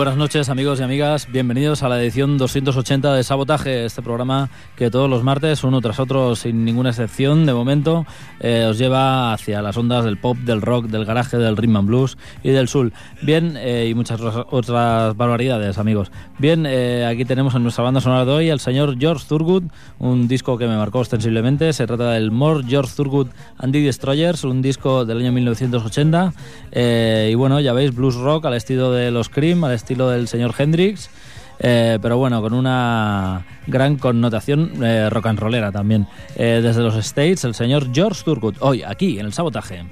Buenas noches amigos y amigas, bienvenidos a la edición 280 de Sabotaje, este programa que todos los martes, uno tras otro, sin ninguna excepción, de momento, eh, os lleva hacia las ondas del pop, del rock, del garaje, del rhythm and blues y del soul. Bien, eh, y muchas otras barbaridades amigos. Bien, eh, aquí tenemos en nuestra banda sonora de hoy al señor George Thurgood, un disco que me marcó ostensiblemente, se trata del More George Thurgood and the Destroyers, un disco del año 1980, y bueno, ya veis, blues rock al estilo de los Cream, estilo del señor Hendrix, eh, pero bueno, con una gran connotación eh, rock and rollera también. Eh, desde los States, el señor George Thurgood, hoy aquí en el sabotaje.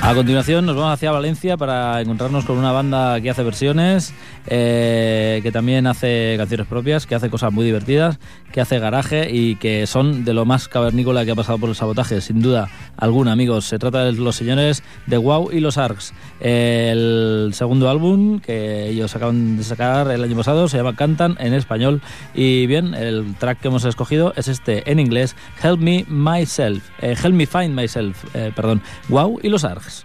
A continuación nos vamos hacia Valencia para encontrarnos con una banda que hace versiones, eh, que también hace canciones propias, que hace cosas muy divertidas, que hace garaje y que son de lo más cavernícola que ha pasado por el sabotaje, sin duda alguna, amigos. Se trata de los señores de Wow y los Arcs. el segundo álbum que ellos acaban de sacar el año pasado se llama Cantan en español y bien, el track que hemos escogido es este en inglés, Help Me Myself, eh, Help Me Find Myself, eh, perdón, Wow y los Arcs.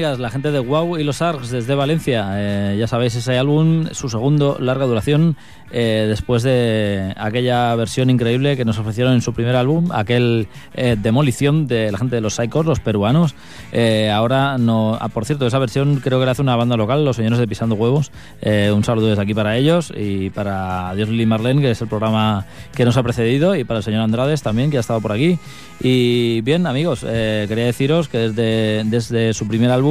Amigas, la gente de Wow y los Arcs desde Valencia, eh, ya sabéis ese álbum, su segundo larga duración, eh, después de aquella versión increíble que nos ofrecieron en su primer álbum, aquel demolición de la gente de los Psychos, los peruanos. ahora no, ah, por cierto, esa versión creo que la hace una banda local, los señores de Pisando Huevos. un saludo desde aquí para ellos y para Dios Lili Marlene, que es el programa que nos ha precedido, y para el señor Andrades también, que ha estado por aquí. Y bien, amigos, quería deciros que desde, desde su primer álbum,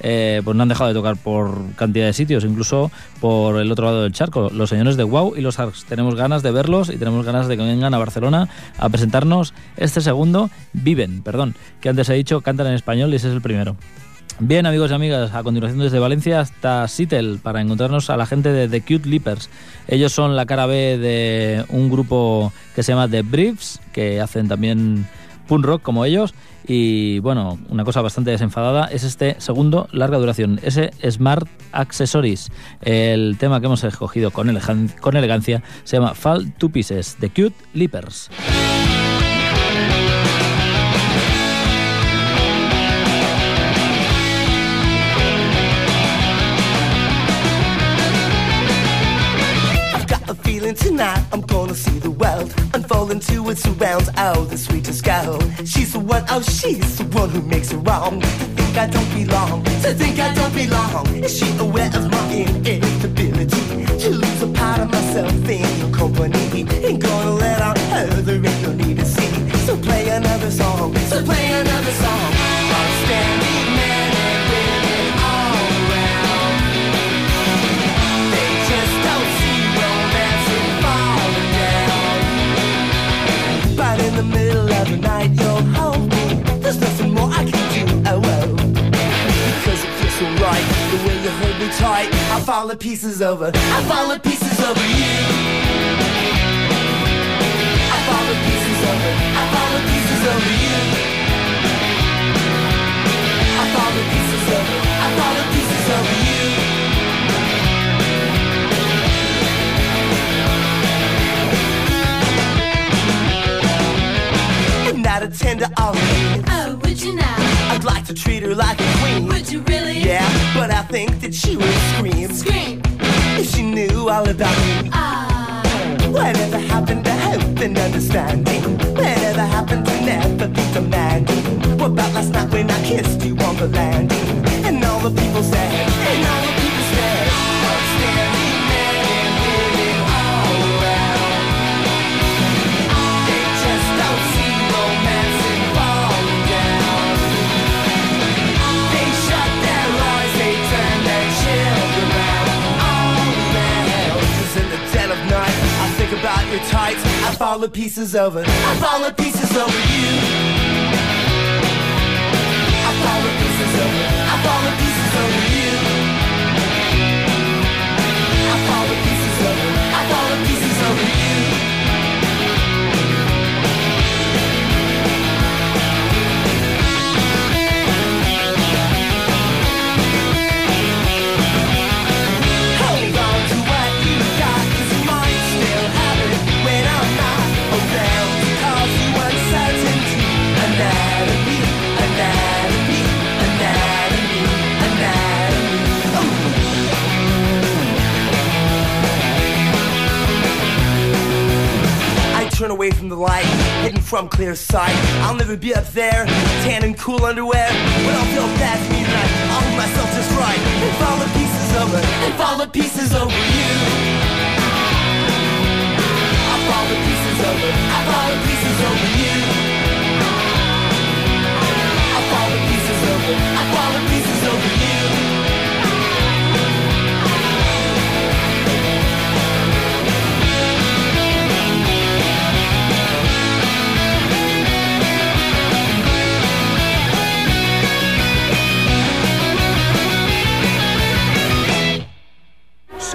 eh, pues no han dejado de tocar por cantidad de sitios, incluso por el otro lado del charco. Los señores de Wow y los Arcs. Tenemos ganas de verlos y tenemos ganas de que vengan a Barcelona a presentarnos este segundo, Viven, perdón, que antes he dicho, cantan en español y ese es el primero. Bien, amigos y amigas, a continuación desde Valencia hasta Seattle para encontrarnos a la gente de The Cute Leapers. Ellos son la cara B de un grupo que se llama The Briefs, que hacen también punk rock como ellos y bueno, una cosa bastante desenfadada es este segundo larga duración, ese Smart Accessories. El tema que hemos escogido con, con elegancia se llama Fall Two Pieces, The Cute Leapers. World unfold into its surrounds. Oh, the sweetest girl. She's the one, oh, she's the one who makes it wrong. To think I don't belong, to think I don't belong. Is she aware of my inability to lose a part of myself in your company? Ain't gonna let out her, there ain't no need to see. So play another song, so play fall to pieces over. I fall to pieces over you. I fall to pieces over. I fall to pieces over you. I fall to pieces over. I fall to pieces over you. And not a tender all Oh, would you now? I'd like to treat her like a queen. Would you really? Yeah, but I think that she would Scream. Understanding? Whatever happened to never be demanding? What about last night when I kissed you on the landing? And all the people said, tights. I fall to pieces over. I fall to pieces over you. I fall to pieces over. From clear sight. I'll never be up there, tan and cool underwear. When I'll feel past me I'll hold myself just right and fall the pieces over, and fall the pieces over you. I'll fall the pieces over, I'll fall the pieces over you. I'll fall the pieces over, I'll fall the pieces over you.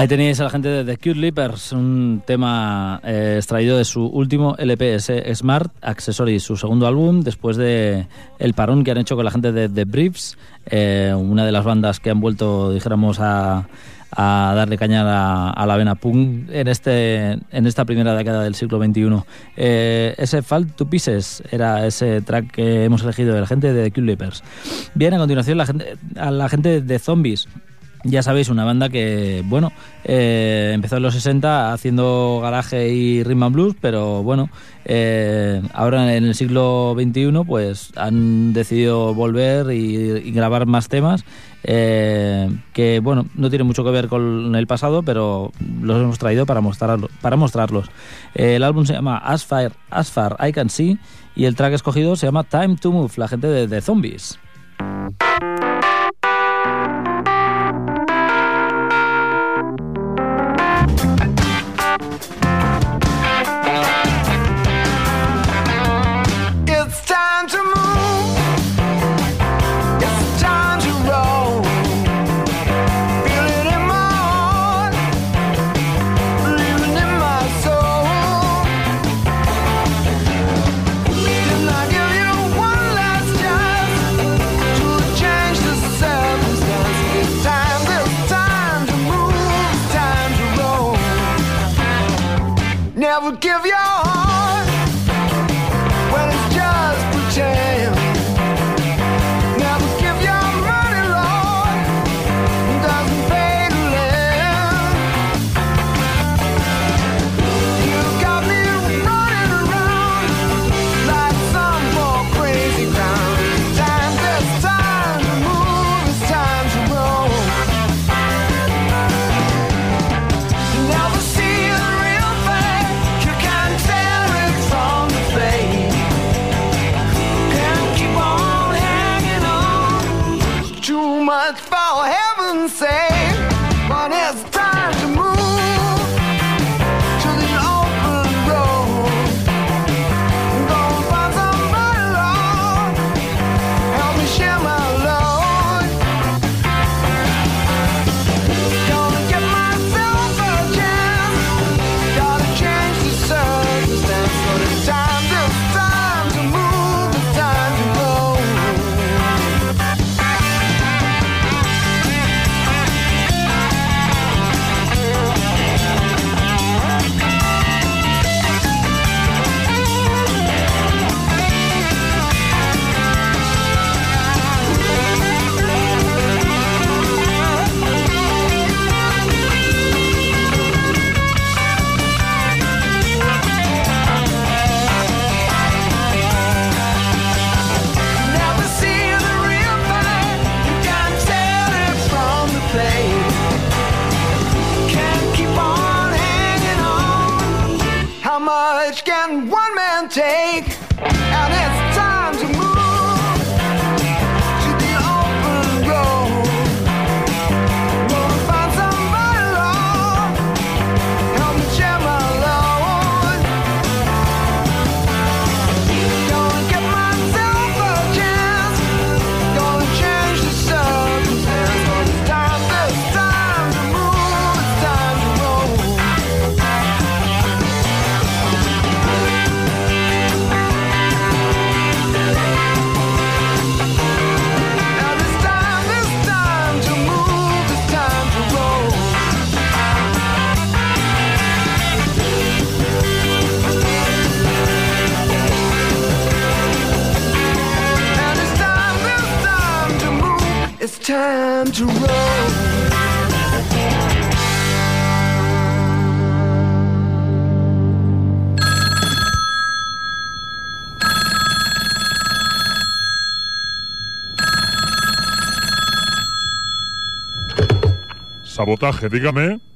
Ahí tenéis a la gente de The Cute Leapers, un tema eh, extraído de su último LP, Smart Accessories, su segundo álbum, después de el parón que han hecho con la gente de The Briefs, eh, una de las bandas que han vuelto, dijéramos, a, darle caña a, la vena punk en, este, en esta primera década del siglo XXI. Eh, ese Fall to Pieces era ese track que hemos elegido de la gente de The Cute Leapers. Bien, a continuación la gente, a la gente de Zombies ya sabéis, una banda que, bueno, eh, empezó en los 60 haciendo garaje y rhythm and blues, pero bueno, eh, ahora en el siglo XXI pues han decidido volver y, grabar más temas eh, que, bueno, no tienen mucho que ver con el pasado, pero los hemos traído para, mostrarlo, para mostrarlos. el álbum se llama As Far, As Far I Can See y el track escogido se llama Time to Move, la gente de, de Zombies. I would give you Sabotaje, dígame.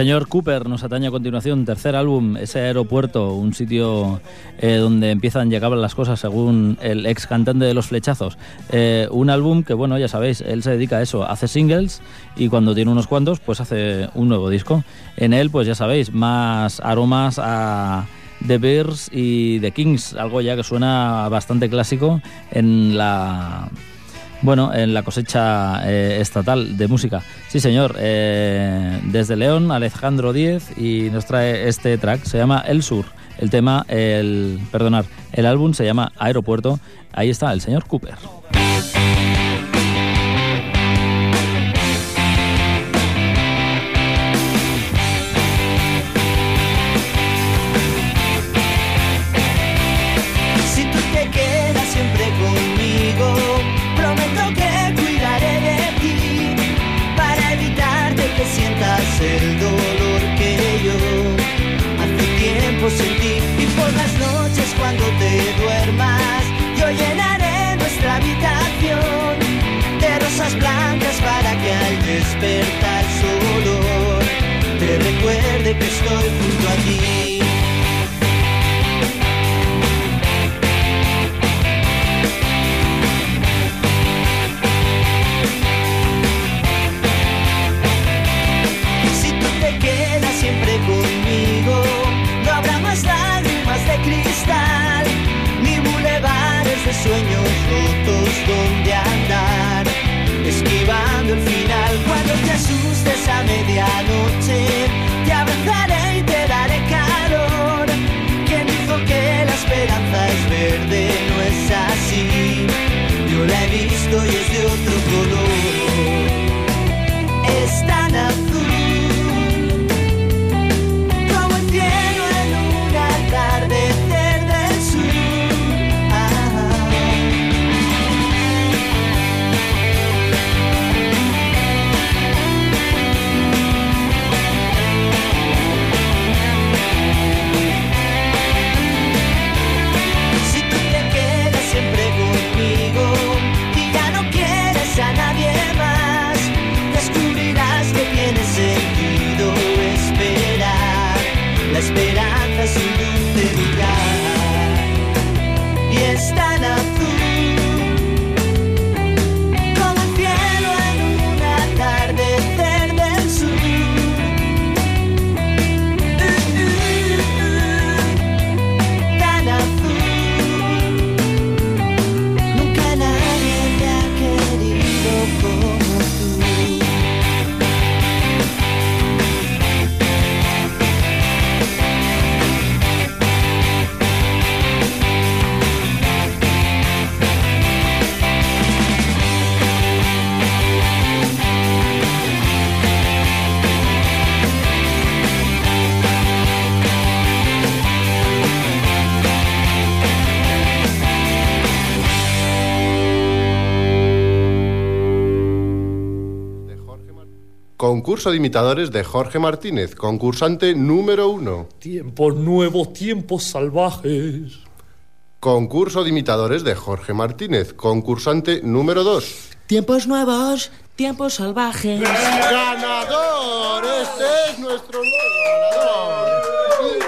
Señor Cooper nos atañe a continuación, tercer álbum, ese aeropuerto, un sitio eh, donde empiezan, llegaban las cosas según el ex cantante de Los Flechazos. Eh, un álbum que, bueno, ya sabéis, él se dedica a eso, hace singles y cuando tiene unos cuantos, pues hace un nuevo disco. En él, pues ya sabéis, más aromas a The Bears y The Kings, algo ya que suena bastante clásico en la bueno, en la cosecha eh, estatal de música. Sí, señor. eh, desde León, Alejandro Díez y nos trae este track. Se llama El Sur. El tema, el. Perdonar, el álbum se llama Aeropuerto. Ahí está el señor Cooper. Medianoche, te abrazaré y te daré calor. Quien dijo que la esperanza es verde, no es así. Yo la he visto y es de otro color Concurso de imitadores de Jorge Martínez, concursante número uno. Tiempos nuevos, tiempos salvajes. Concurso de imitadores de Jorge Martínez, concursante número dos. Tiempos nuevos, tiempos salvajes. ¡Ganador! Este es nuestro nuevo ganador.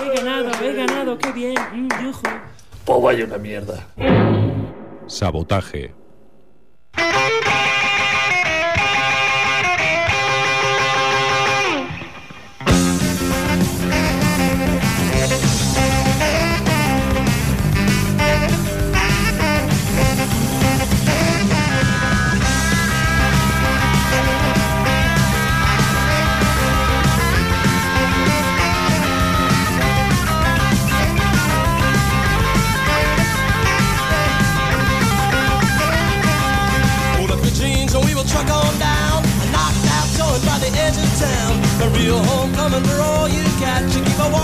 He ganado, he ganado, qué bien. Mm, yujú. Pues vaya una mierda. Sabotaje.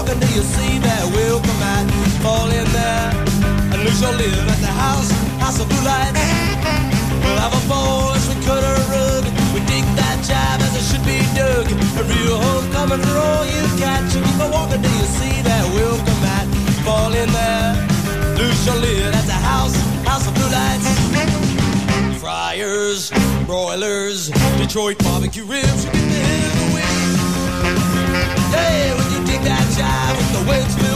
Walking till you see that welcome mat. Fall in there and lose your lid at the house, house of blue lights. We'll have a ball as we cut a rug. We dig that jive as it should be dug. A real homecoming for all you cats. You keep on walking till you see that welcome mat. Fall in there, lose your lid at the house, house of blue lights fryers, broilers, Detroit barbecue ribs. You get the of the waits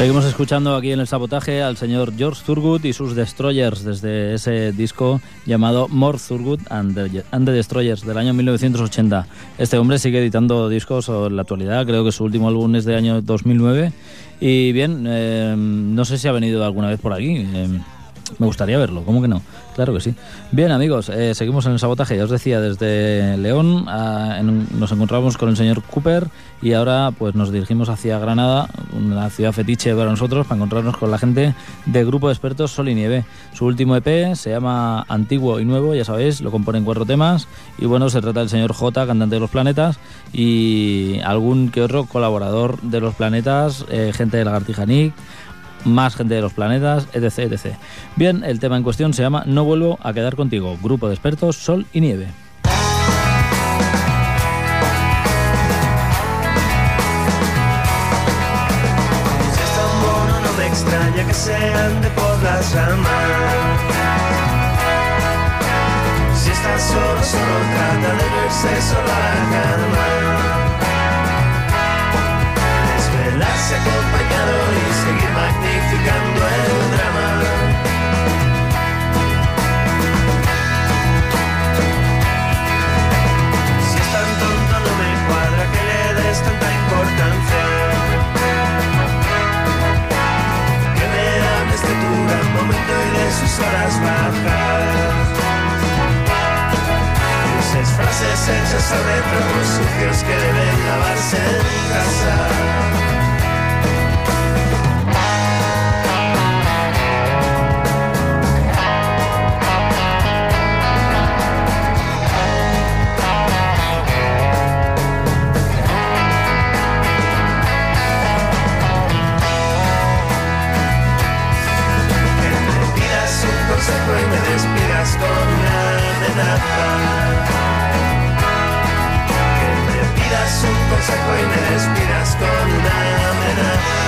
Seguimos escuchando aquí en el sabotaje al señor George Thurgood y sus Destroyers desde ese disco llamado More Thurgood and the, and the Destroyers del año 1980. Este hombre sigue editando discos en la actualidad, creo que su último álbum es de año 2009. Y bien, eh, no sé si ha venido alguna vez por aquí. eh, me gustaría verlo, ¿cómo que no? Claro que sí. Bien, amigos, eh, seguimos en el sabotaje. Ya os decía, desde León a- en- nos encontramos con el señor Cooper y ahora pues nos dirigimos hacia Granada, una ciudad fetiche para nosotros, para encontrarnos con la gente del grupo de expertos Sol y Nieve. Su último EP se llama Antiguo y Nuevo, ya sabéis, lo componen cuatro temas y bueno, se trata del señor J, cantante de Los Planetas y algún que otro colaborador de Los Planetas, eh, gente de Lagartija Nick, más gente de los planetas, etc, etc. Bien, el tema en cuestión se llama No vuelvo a quedar contigo, grupo de expertos Sol y Nieve. Extraña que se ande por las ramas. Si estás solo, solo trata de verse solo a la cama. Desvelarse acompañado Si es tan tonto no me cuadra que le des tanta importancia. Que me hables de tu gran momento y de sus horas bajas. Uses frases hechas sobre trapos sucios que deben lavarse en casa. Despidas con una amenaza. Que me pidas un consejo y me despidas con una amenaza.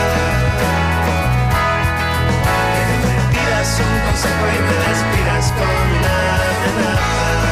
Que me pidas un consejo y me despidas con una amenaza.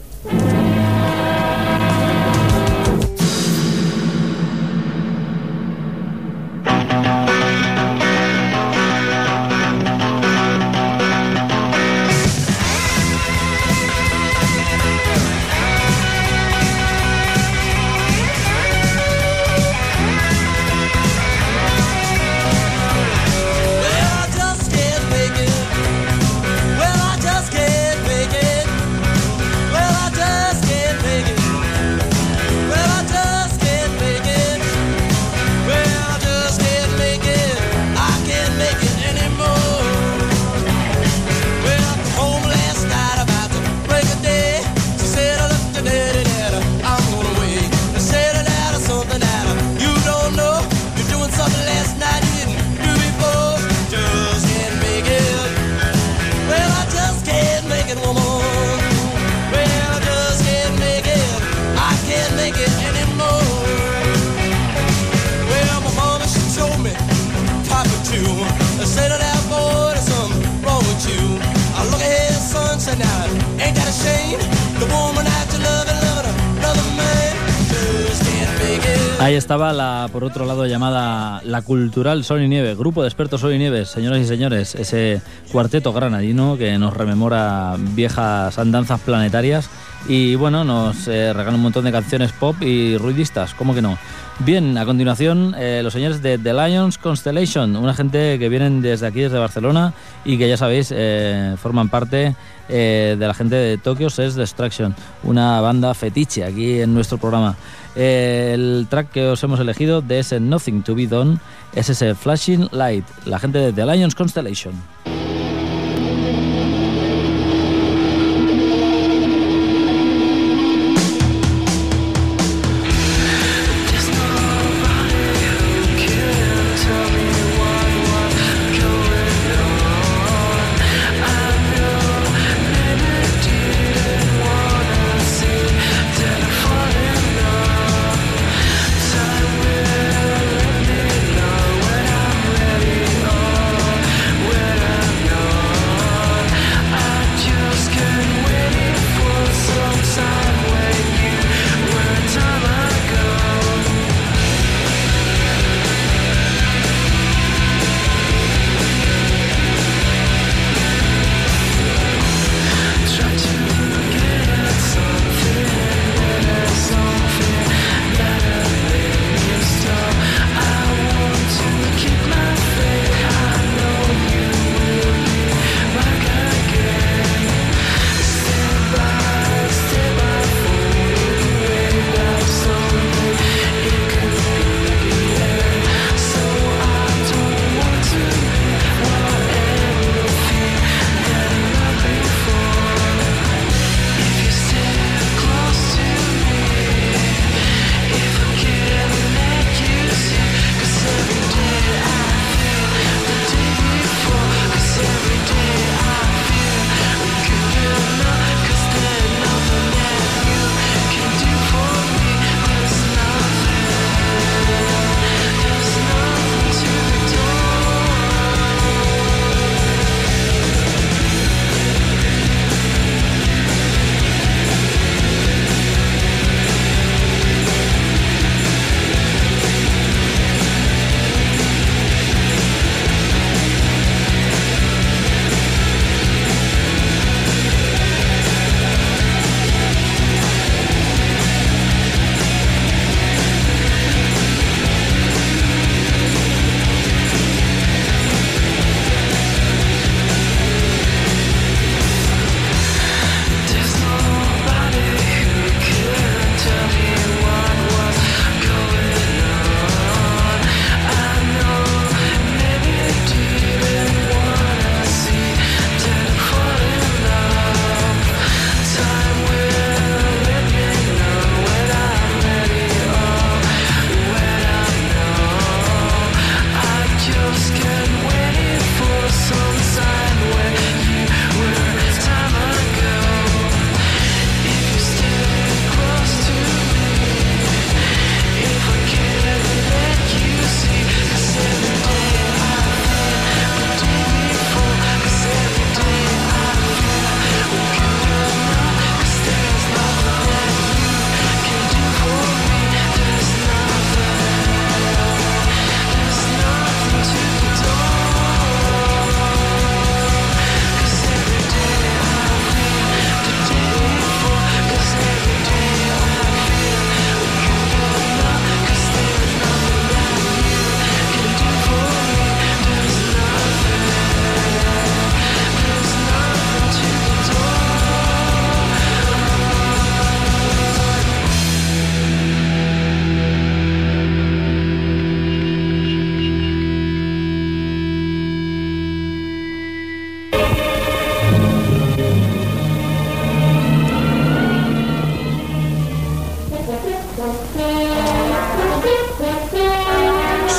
Ahí estaba la, por otro lado, llamada La Cultural Sol y Nieve, grupo de expertos Sol y Nieves, señoras y señores, ese cuarteto granadino que nos rememora viejas andanzas planetarias y bueno, nos eh, regala un montón de canciones pop y ruidistas, ¿cómo que no? Bien, a continuación, eh, los señores de The Lions Constellation, una gente que vienen desde aquí, desde Barcelona, y que ya sabéis, eh, forman parte eh, de la gente de Tokyo Sex Destruction, una banda fetiche aquí en nuestro programa. Eh, el track que os hemos elegido de ese Nothing to Be Done es ese Flashing Light, la gente de The Lions Constellation.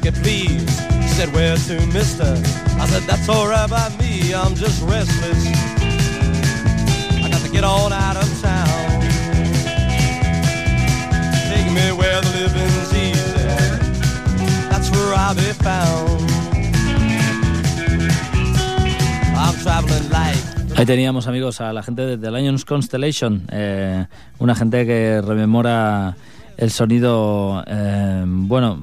Ticket, please. He said, Where to, mister? I said, That's alright by me, I'm just restless. I got to get on out of town. Take me where the living's easy. That's where I'll be found. I'm traveling light. Ahí teníamos, amigos, a la gente de The Lions Constellation, eh, una gente que rememora el sonido, eh, bueno,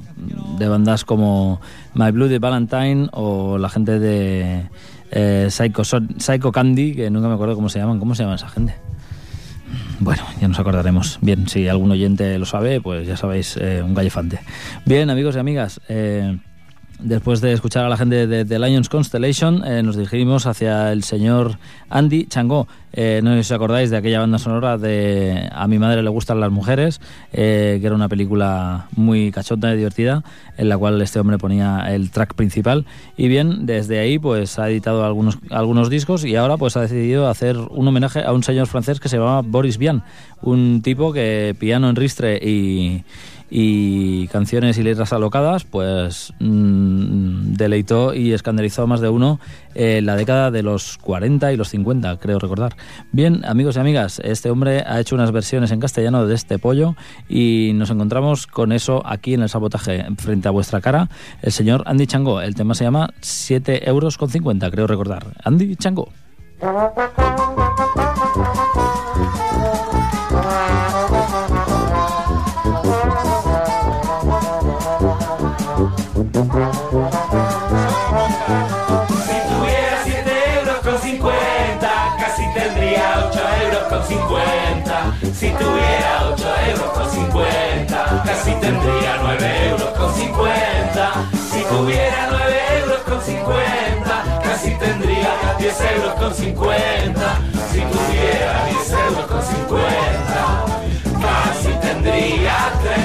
de bandas como My Bloody Valentine o la gente de eh, Psycho, Psycho Candy, que nunca me acuerdo cómo se llaman. ¿Cómo se llama esa gente? Bueno, ya nos acordaremos. Bien, si algún oyente lo sabe, pues ya sabéis, eh, un gallefante. Bien, amigos y amigas, eh, después de escuchar a la gente de The Lions Constellation, eh, nos dirigimos hacia el señor Andy Changó. Eh, no sé si os acordáis de aquella banda sonora de A mi madre le gustan las mujeres, eh, que era una película muy cachonda y divertida, en la cual este hombre ponía el track principal. Y bien, desde ahí pues ha editado algunos, algunos discos y ahora pues ha decidido hacer un homenaje a un señor francés que se llamaba Boris Vian, un tipo que piano en ristre y y canciones y letras alocadas, pues mm, deleitó y escandalizó a más de uno en la década de los 40 y los 50, creo recordar. Bien, amigos y amigas, este hombre ha hecho unas versiones en castellano de este pollo y nos encontramos con eso aquí en el sabotaje, frente a vuestra cara, el señor Andy Chango. El tema se llama 7 euros con 50, creo recordar. Andy Chango. 50. Si tuviera 8 euros con 50, casi tendría 9 euros con 50. Si tuviera 9 euros con 50, casi tendría 10 euros con 50. Si tuviera 10 euros con 50, casi tendría 30.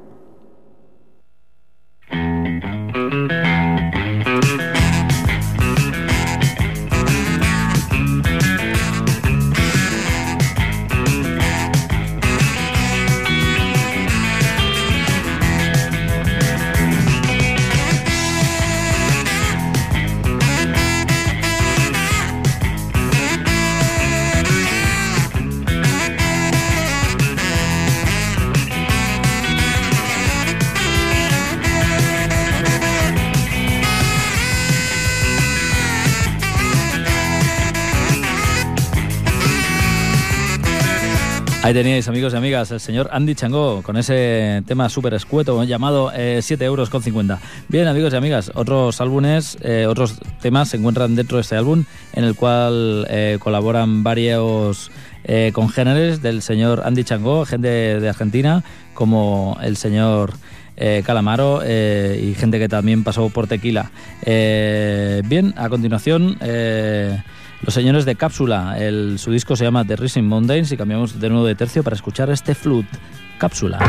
Ahí teníais, amigos y amigas, el señor Andy Changó con ese tema súper escueto llamado eh, 7 euros con 50. Bien, amigos y amigas, otros álbumes, eh, otros temas se encuentran dentro de este álbum en el cual eh, colaboran varios eh, congéneres del señor Andy Changó, gente de Argentina, como el señor Calamaro y gente que también pasó por Tequila. Bien, a continuación... los señores de Cápsula, el, su disco se llama The Rising Mountains y cambiamos de nuevo de tercio para escuchar este flute. Cápsula.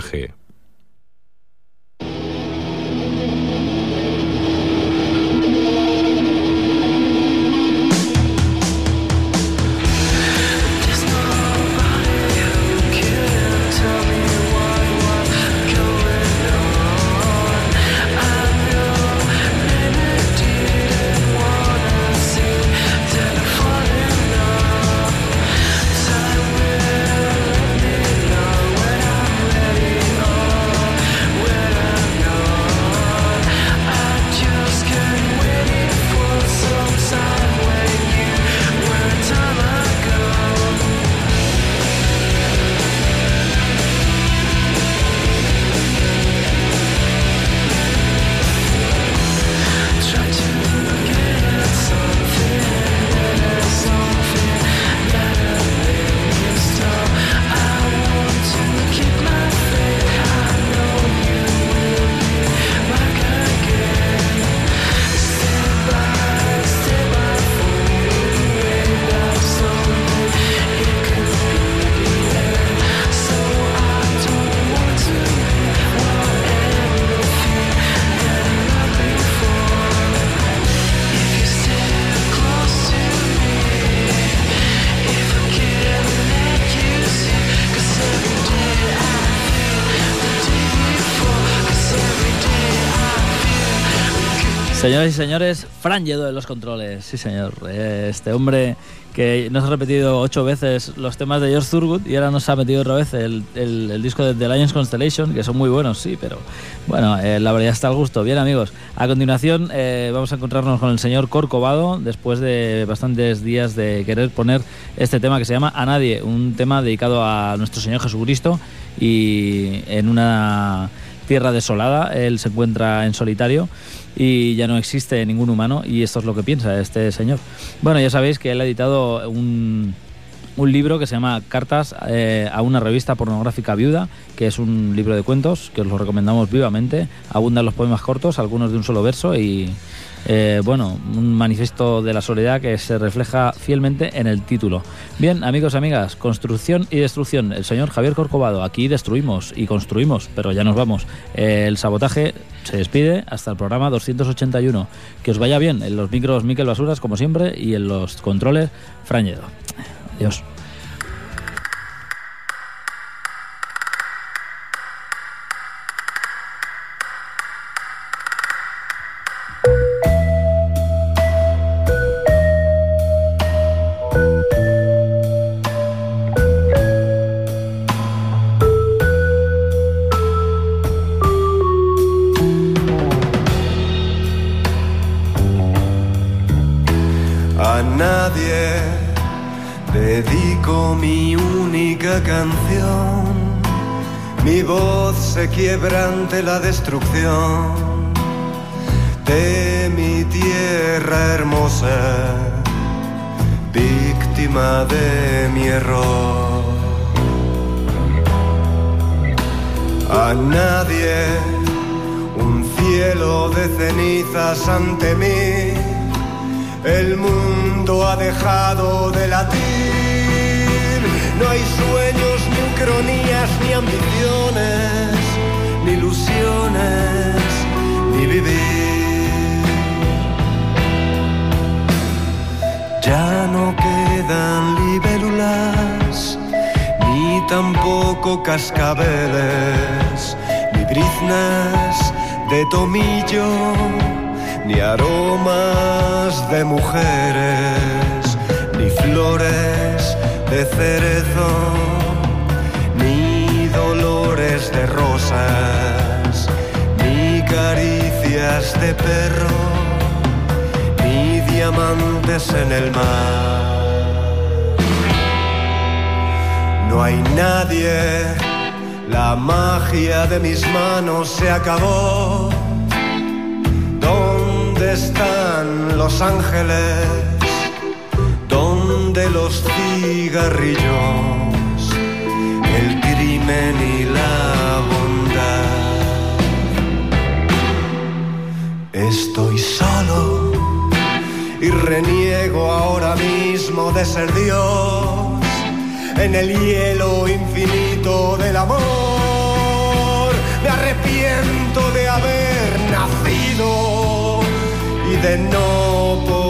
Sabotaje. Señoras y señores, Fran Lledó de los controles, sí señor. Este hombre que nos ha repetido ocho veces los temas de George Thurgood y ahora nos ha metido otra vez el disco de The Lions Constellation, que son muy buenos, sí, pero bueno, eh, la verdad está al gusto. Bien amigos, a continuación eh, vamos a encontrarnos con el señor Corcovado después de bastantes días de querer poner este tema que se llama A Nadie, un tema dedicado a nuestro Señor Jesucristo y en una tierra desolada, él se encuentra en solitario y ya no existe ningún humano y esto es lo que piensa este señor. Bueno, ya sabéis que él ha editado un, un libro que se llama Cartas eh, a una revista pornográfica viuda, que es un libro de cuentos que os lo recomendamos vivamente. Abundan los poemas cortos, algunos de un solo verso y eh, bueno, un manifiesto de la soledad que se refleja fielmente en el título. Bien, amigos amigas, construcción y destrucción. El señor Javier Corcovado, aquí destruimos y construimos, pero ya nos vamos. El sabotaje se despide hasta el programa 281. Que os vaya bien en los micros Miquel Basuras, como siempre, y en los controles Frañedo. Adiós. Quedan libélulas, ni tampoco cascabeles, ni briznas de tomillo ni aromas de mujeres, ni flores de cerezo, ni dolores de rosas, ni caricias de perro, ni diamantes en el mar. No hay nadie, la magia de mis manos se acabó. ¿Dónde están los ángeles? ¿Dónde los cigarrillos? El crimen y la bondad. Estoy solo y reniego ahora mismo de ser Dios en el hielo infinito del amor. Me arrepiento de haber nacido y de no poder